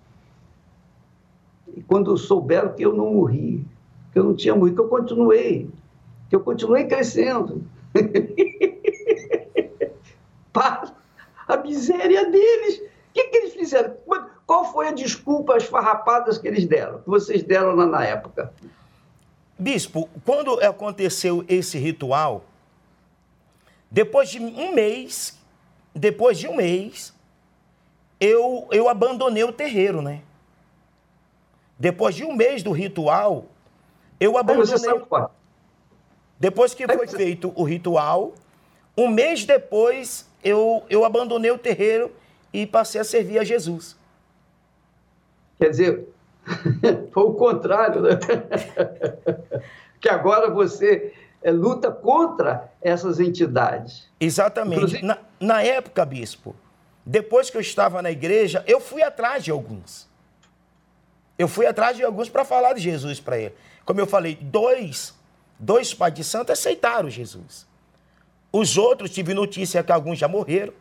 [SPEAKER 2] e quando souberam que eu não morri, que eu não tinha morrido, que eu continuei, que eu continuei crescendo. para a miséria deles que, que eles fizeram? Qual foi a desculpa, as farrapadas que eles deram, que vocês deram lá na época?
[SPEAKER 5] Bispo, quando aconteceu esse ritual, depois de um mês, depois de um mês, eu, eu abandonei o terreiro, né? Depois de um mês do ritual, eu abandonei. Depois que foi feito o ritual, um mês depois, eu, eu abandonei o terreiro e passei a servir a Jesus.
[SPEAKER 2] Quer dizer, Foi o contrário, né? que agora você é, luta contra essas entidades.
[SPEAKER 5] Exatamente. Inclusive... Na, na época, bispo, depois que eu estava na igreja, eu fui atrás de alguns. Eu fui atrás de alguns para falar de Jesus para ele. Como eu falei, dois, dois pais de santo aceitaram Jesus. Os outros, tive notícia que alguns já morreram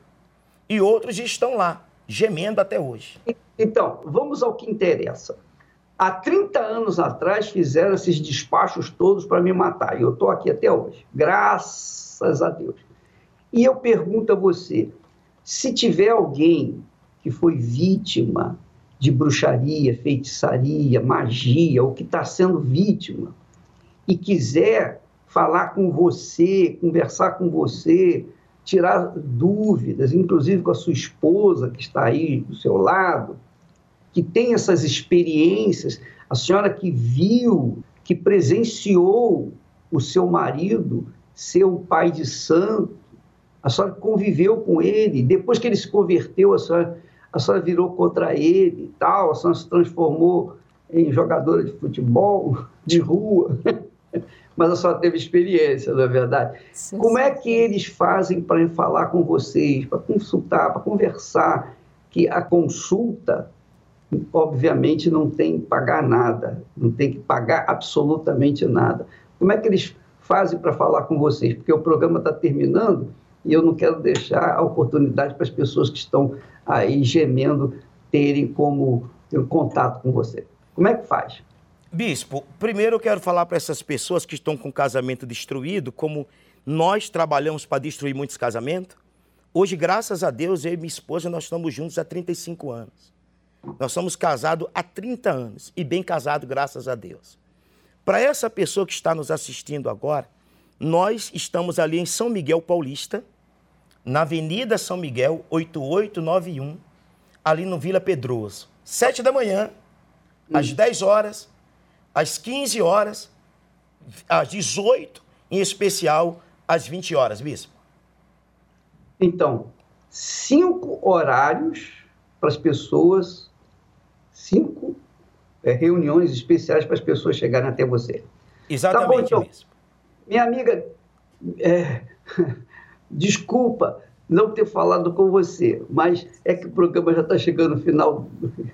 [SPEAKER 5] e outros estão lá, gemendo até hoje.
[SPEAKER 2] Então, vamos ao que interessa. Há 30 anos atrás fizeram esses despachos todos para me matar. E eu estou aqui até hoje. Graças a Deus. E eu pergunto a você: se tiver alguém que foi vítima de bruxaria, feitiçaria, magia, ou que está sendo vítima, e quiser falar com você, conversar com você, tirar dúvidas, inclusive com a sua esposa que está aí do seu lado, que tem essas experiências, a senhora que viu, que presenciou o seu marido ser o pai de santo, a senhora conviveu com ele, depois que ele se converteu, a senhora, a senhora virou contra ele e tal, a senhora se transformou em jogadora de futebol, de rua, mas a senhora teve experiência, não é verdade? Sim, Como é que eles fazem para falar com vocês, para consultar, para conversar? Que a consulta obviamente não tem que pagar nada, não tem que pagar absolutamente nada. Como é que eles fazem para falar com vocês? Porque o programa está terminando e eu não quero deixar a oportunidade para as pessoas que estão aí gemendo terem como ter um contato com você. Como é que faz?
[SPEAKER 5] Bispo, primeiro eu quero falar para essas pessoas que estão com o casamento destruído, como nós trabalhamos para destruir muitos casamentos. Hoje, graças a Deus, eu e minha esposa, nós estamos juntos há 35 anos. Nós somos casados há 30 anos e bem casados, graças a Deus. Para essa pessoa que está nos assistindo agora, nós estamos ali em São Miguel Paulista, na Avenida São Miguel, 8891, ali no Vila Pedroso. Sete da manhã, hum. às 10 horas, às 15 horas, às 18, em especial às 20 horas, bispo.
[SPEAKER 2] Então, cinco horários para as pessoas cinco é, reuniões especiais para as pessoas chegarem até você.
[SPEAKER 5] Exatamente tá bom, então,
[SPEAKER 2] Minha amiga, é, desculpa não ter falado com você, mas é que o programa já está chegando no final.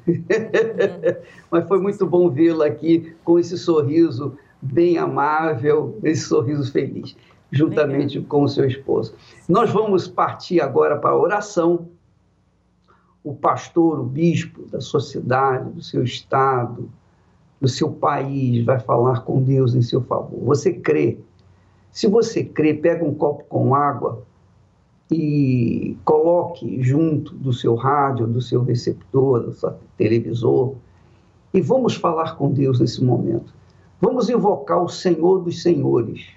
[SPEAKER 2] mas foi muito bom vê-la aqui com esse sorriso bem amável, esse sorriso feliz, juntamente Legal. com o seu esposo. Nós vamos partir agora para a oração o pastor, o bispo da sociedade, do seu estado, do seu país vai falar com Deus em seu favor. Você crê? Se você crê, pega um copo com água e coloque junto do seu rádio, do seu receptor, do seu televisor, e vamos falar com Deus nesse momento. Vamos invocar o Senhor dos Senhores,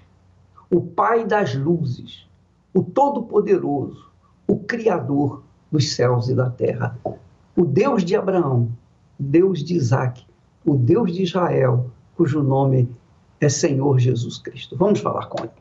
[SPEAKER 2] o Pai das luzes, o Todo-Poderoso, o Criador, dos céus e da terra. O Deus de Abraão, Deus de Isaac, o Deus de Israel, cujo nome é Senhor Jesus Cristo. Vamos falar com ele.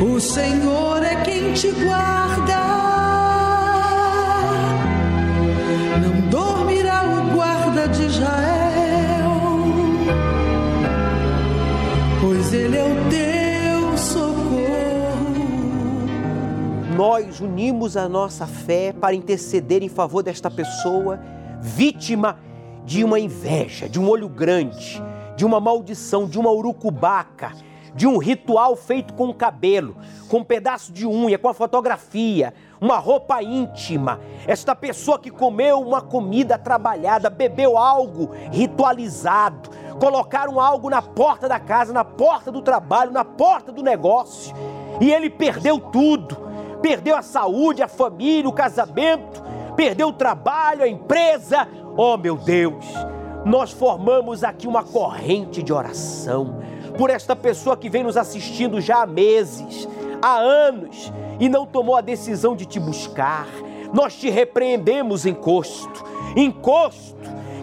[SPEAKER 6] O Senhor é quem te guarda. Não dormirá o guarda de Israel, pois ele é o teu
[SPEAKER 7] nós unimos a nossa fé para interceder em favor desta pessoa vítima de uma inveja, de um olho grande, de uma maldição, de uma urucubaca, de um ritual feito com cabelo, com um pedaço de unha, com a fotografia, uma roupa íntima. Esta pessoa que comeu uma comida trabalhada, bebeu algo ritualizado, colocaram algo na porta da casa, na porta do trabalho, na porta do negócio, e ele perdeu tudo perdeu a saúde, a família, o casamento, perdeu o trabalho, a empresa. Oh meu Deus, nós formamos aqui uma corrente de oração por esta pessoa que vem nos assistindo já há meses, há anos e não tomou a decisão de te buscar. Nós te repreendemos, encosto, encosto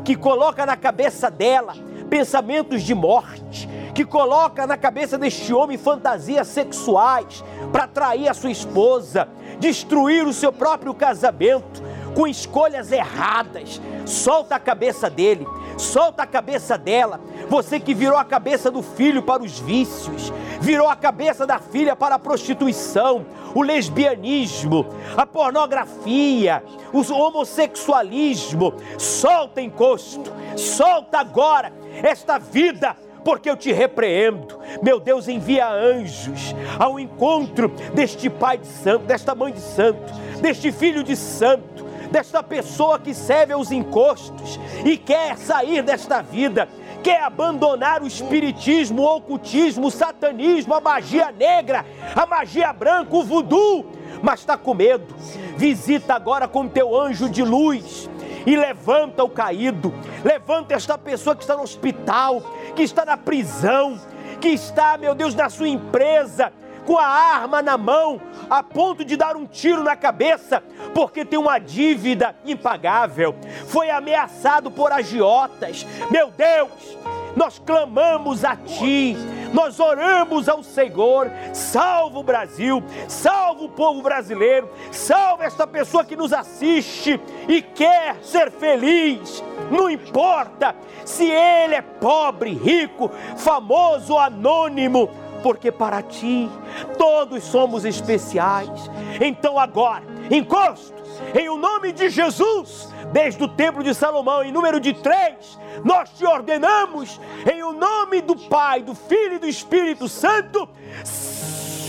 [SPEAKER 7] que coloca na cabeça dela pensamentos de morte, que coloca na cabeça deste homem fantasias sexuais para atrair a sua esposa, destruir o seu próprio casamento com escolhas erradas. Solta a cabeça dele, solta a cabeça dela. Você que virou a cabeça do filho para os vícios, virou a cabeça da filha para a prostituição, o lesbianismo, a pornografia, o homossexualismo. Solta encosto, solta agora esta vida porque eu te repreendo. Meu Deus, envia anjos ao encontro deste pai de santo, desta mãe de santo, deste filho de santo, desta pessoa que serve aos encostos e quer sair desta vida, quer abandonar o espiritismo, o ocultismo, o satanismo, a magia negra, a magia branca, o voodoo, mas está com medo. Visita agora com teu anjo de luz e levanta o caído, levanta esta pessoa que está no hospital, que está na prisão, que está, meu Deus, na sua empresa, com a arma na mão, a ponto de dar um tiro na cabeça, porque tem uma dívida impagável, foi ameaçado por agiotas. Meu Deus, nós clamamos a Ti, nós oramos ao Senhor, salva o Brasil, salva o povo brasileiro, salva esta pessoa que nos assiste e quer ser feliz. Não importa se ele é pobre, rico, famoso ou anônimo, porque para ti todos somos especiais. Então agora, encosto, em o nome de Jesus, desde o templo de Salomão, em número de três, nós te ordenamos, em o nome do Pai, do Filho e do Espírito Santo,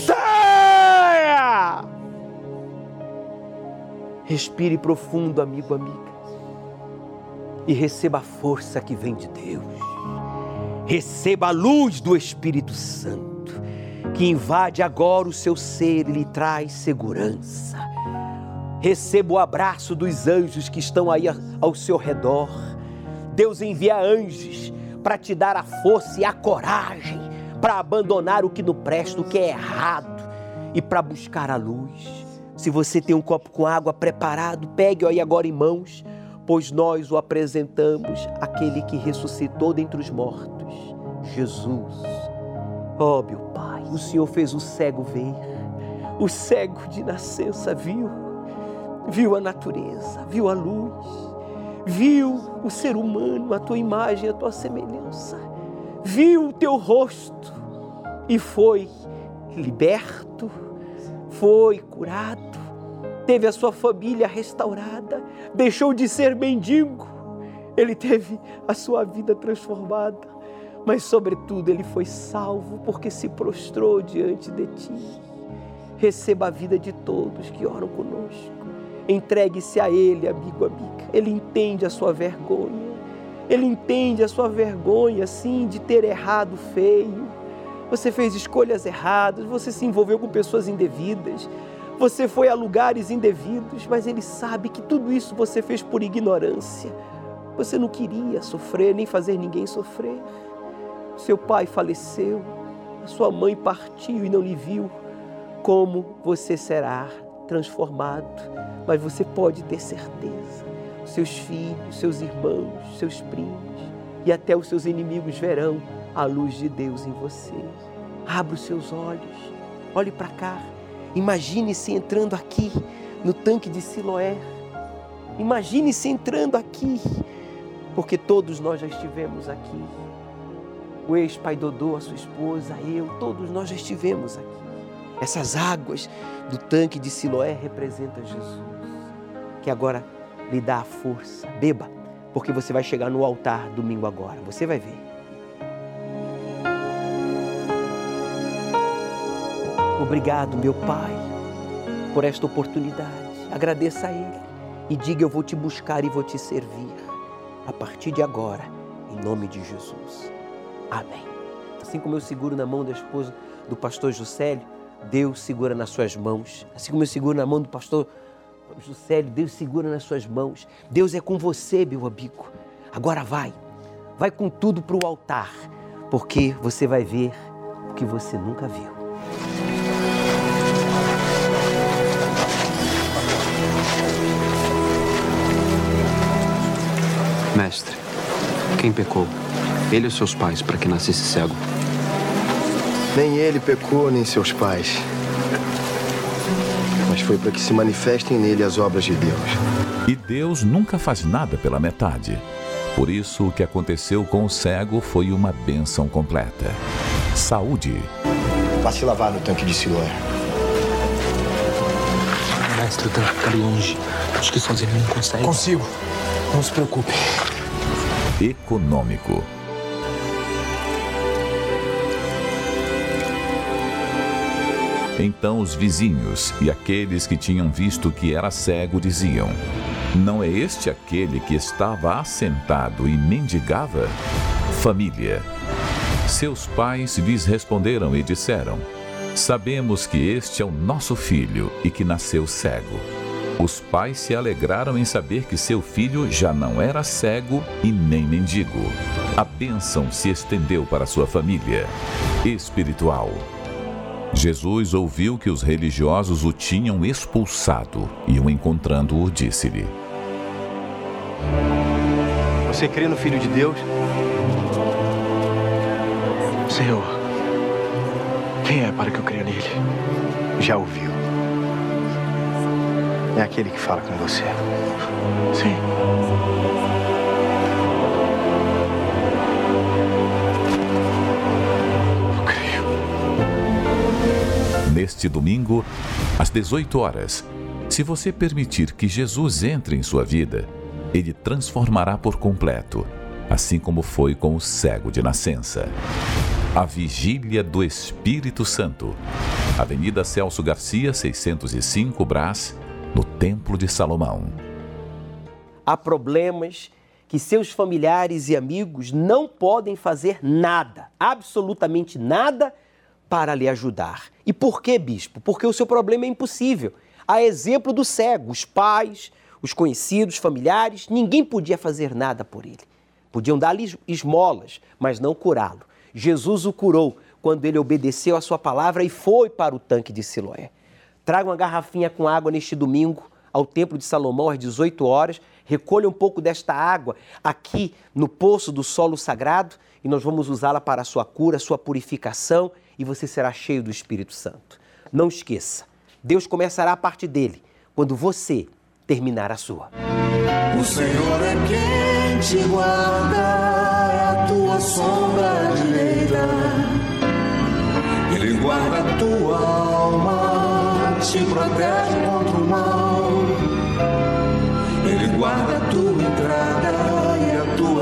[SPEAKER 7] saia! Respire profundo, amigo, amiga, e receba a força que vem de Deus. Receba a luz do Espírito Santo, que invade agora o seu ser e lhe traz segurança. Receba o abraço dos anjos que estão aí ao seu redor. Deus envia anjos para te dar a força e a coragem para abandonar o que não presta, o que é errado e para buscar a luz. Se você tem um copo com água preparado, pegue-o aí agora em mãos, pois nós o apresentamos aquele que ressuscitou dentre os mortos, Jesus. Oh, meu Pai, o Senhor fez o cego ver, o cego de nascença viu, viu a natureza, viu a luz, viu o ser humano, a tua imagem, a tua semelhança, viu o teu rosto e foi liberto, foi curado, teve a sua família restaurada, deixou de ser mendigo, ele teve a sua vida transformada, mas, sobretudo, ele foi salvo porque se prostrou diante de ti. Receba a vida de todos que oram conosco. Entregue-se a Ele, amigo, amiga. Ele entende a sua vergonha. Ele entende a sua vergonha, sim, de ter errado feio. Você fez escolhas erradas, você se envolveu com pessoas indevidas, você foi a lugares indevidos, mas Ele sabe que tudo isso você fez por ignorância. Você não queria sofrer, nem fazer ninguém sofrer. Seu pai faleceu, a sua mãe partiu e não lhe viu. Como você será transformado, mas você pode ter certeza. Seus filhos, seus irmãos, seus primos e até os seus inimigos verão a luz de Deus em você. Abra os seus olhos, olhe para cá. Imagine-se entrando aqui no tanque de Siloé. Imagine-se entrando aqui, porque todos nós já estivemos aqui. O ex-pai Dodô, a sua esposa, eu, todos nós já estivemos aqui. Essas águas do tanque de Siloé representam Jesus, que agora lhe dá a força. Beba, porque você vai chegar no altar domingo agora. Você vai ver. Obrigado, meu Pai, por esta oportunidade. Agradeça a Ele e diga: Eu vou te buscar e vou te servir a partir de agora, em nome de Jesus. Amém. Assim como eu seguro na mão da esposa do pastor Juscelio, Deus segura nas suas mãos. Assim como eu seguro na mão do pastor Juscelio, Deus segura nas suas mãos. Deus é com você, meu amigo. Agora vai, vai com tudo para o altar, porque você vai ver o que você nunca viu.
[SPEAKER 8] Mestre, quem pecou? Ele ou seus pais para que nascesse cego?
[SPEAKER 9] Nem ele pecou, nem seus pais. Mas foi para que se manifestem nele as obras de Deus.
[SPEAKER 10] E Deus nunca faz nada pela metade. Por isso, o que aconteceu com o cego foi uma bênção completa. Saúde.
[SPEAKER 9] Vá se lavar no tanque de Siloé.
[SPEAKER 11] Mestre, o tanque fica longe. Acho que sozinho não consegue.
[SPEAKER 9] Consigo. Não se preocupe.
[SPEAKER 10] Econômico. Então os vizinhos e aqueles que tinham visto que era cego diziam: Não é este aquele que estava assentado e mendigava? Família. Seus pais lhes responderam e disseram: Sabemos que este é o nosso filho e que nasceu cego. Os pais se alegraram em saber que seu filho já não era cego e nem mendigo. A bênção se estendeu para sua família. Espiritual. Jesus ouviu que os religiosos o tinham expulsado e, o encontrando-o, disse-lhe:
[SPEAKER 9] Você crê no Filho de Deus?
[SPEAKER 11] Senhor, quem é para que eu creia nele?
[SPEAKER 9] Já ouviu. É aquele que fala com você.
[SPEAKER 11] Sim.
[SPEAKER 10] Neste domingo, às 18 horas, se você permitir que Jesus entre em sua vida, ele transformará por completo, assim como foi com o cego de nascença. A Vigília do Espírito Santo. Avenida Celso Garcia, 605 Brás, no Templo de Salomão.
[SPEAKER 7] Há problemas que seus familiares e amigos não podem fazer nada, absolutamente nada, para lhe ajudar. E por que, bispo? Porque o seu problema é impossível. A exemplo do cego, os pais, os conhecidos, familiares, ninguém podia fazer nada por ele. Podiam dar-lhe esmolas, mas não curá-lo. Jesus o curou quando ele obedeceu a sua palavra e foi para o tanque de Siloé. Traga uma garrafinha com água neste domingo ao Templo de Salomão às 18 horas. Recolha um pouco desta água aqui no poço do solo sagrado e nós vamos usá-la para a sua cura, sua purificação e você será cheio do Espírito Santo. Não esqueça, Deus começará a parte dele quando você terminar a sua.
[SPEAKER 6] O Senhor é quem te guarda, a tua sombra direita. Ele guarda a tua alma, te protege